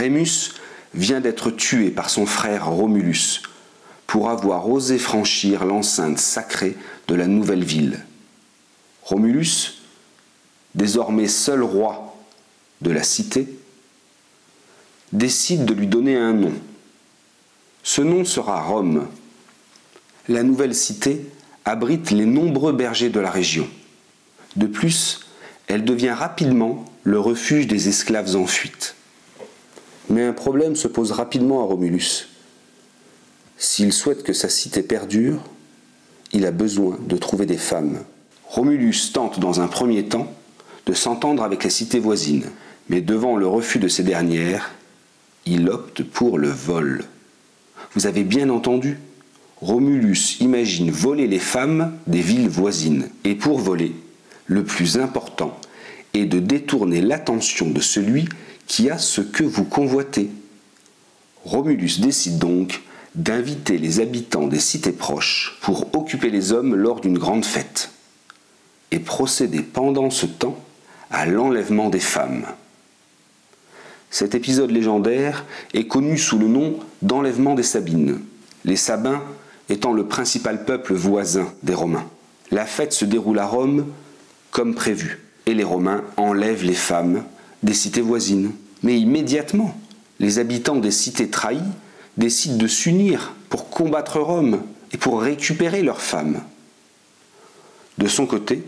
Rémus vient d'être tué par son frère Romulus pour avoir osé franchir l'enceinte sacrée de la nouvelle ville. Romulus, désormais seul roi de la cité, décide de lui donner un nom. Ce nom sera Rome. La nouvelle cité abrite les nombreux bergers de la région. De plus, elle devient rapidement le refuge des esclaves en fuite. Mais un problème se pose rapidement à Romulus. S'il souhaite que sa cité perdure, il a besoin de trouver des femmes. Romulus tente dans un premier temps de s'entendre avec les cités voisines, mais devant le refus de ces dernières, il opte pour le vol. Vous avez bien entendu, Romulus imagine voler les femmes des villes voisines. Et pour voler, le plus important est de détourner l'attention de celui qui a ce que vous convoitez. Romulus décide donc d'inviter les habitants des cités proches pour occuper les hommes lors d'une grande fête et procéder pendant ce temps à l'enlèvement des femmes. Cet épisode légendaire est connu sous le nom d'enlèvement des Sabines, les Sabins étant le principal peuple voisin des Romains. La fête se déroule à Rome comme prévu, et les Romains enlèvent les femmes des cités voisines. Mais immédiatement, les habitants des cités trahies décident de s'unir pour combattre Rome et pour récupérer leurs femmes. De son côté,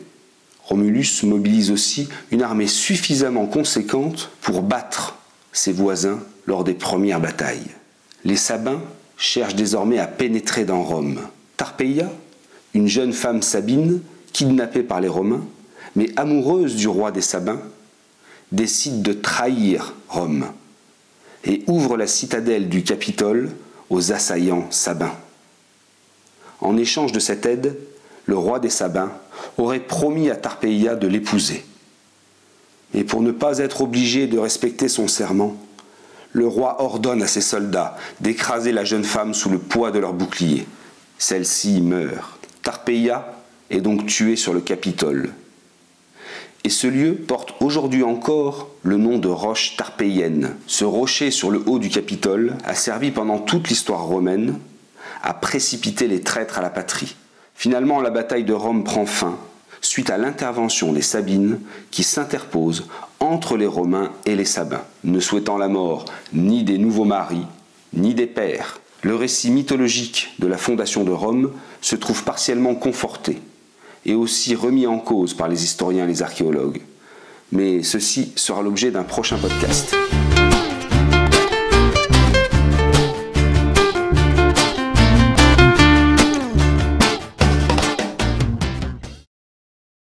Romulus mobilise aussi une armée suffisamment conséquente pour battre ses voisins lors des premières batailles. Les Sabins cherchent désormais à pénétrer dans Rome. Tarpeia, une jeune femme sabine, kidnappée par les Romains, mais amoureuse du roi des Sabins, décide de trahir Rome et ouvre la citadelle du Capitole aux assaillants sabins. En échange de cette aide, le roi des Sabins aurait promis à Tarpeia de l'épouser. Et pour ne pas être obligé de respecter son serment, le roi ordonne à ses soldats d'écraser la jeune femme sous le poids de leur bouclier. Celle-ci meurt. Tarpeia est donc tuée sur le Capitole. Et ce lieu porte aujourd'hui encore le nom de roche tarpéienne. Ce rocher sur le haut du Capitole a servi pendant toute l'histoire romaine à précipiter les traîtres à la patrie. Finalement, la bataille de Rome prend fin suite à l'intervention des Sabines qui s'interposent entre les Romains et les Sabins, ne souhaitant la mort ni des nouveaux maris, ni des pères. Le récit mythologique de la fondation de Rome se trouve partiellement conforté et aussi remis en cause par les historiens et les archéologues. Mais ceci sera l'objet d'un prochain podcast.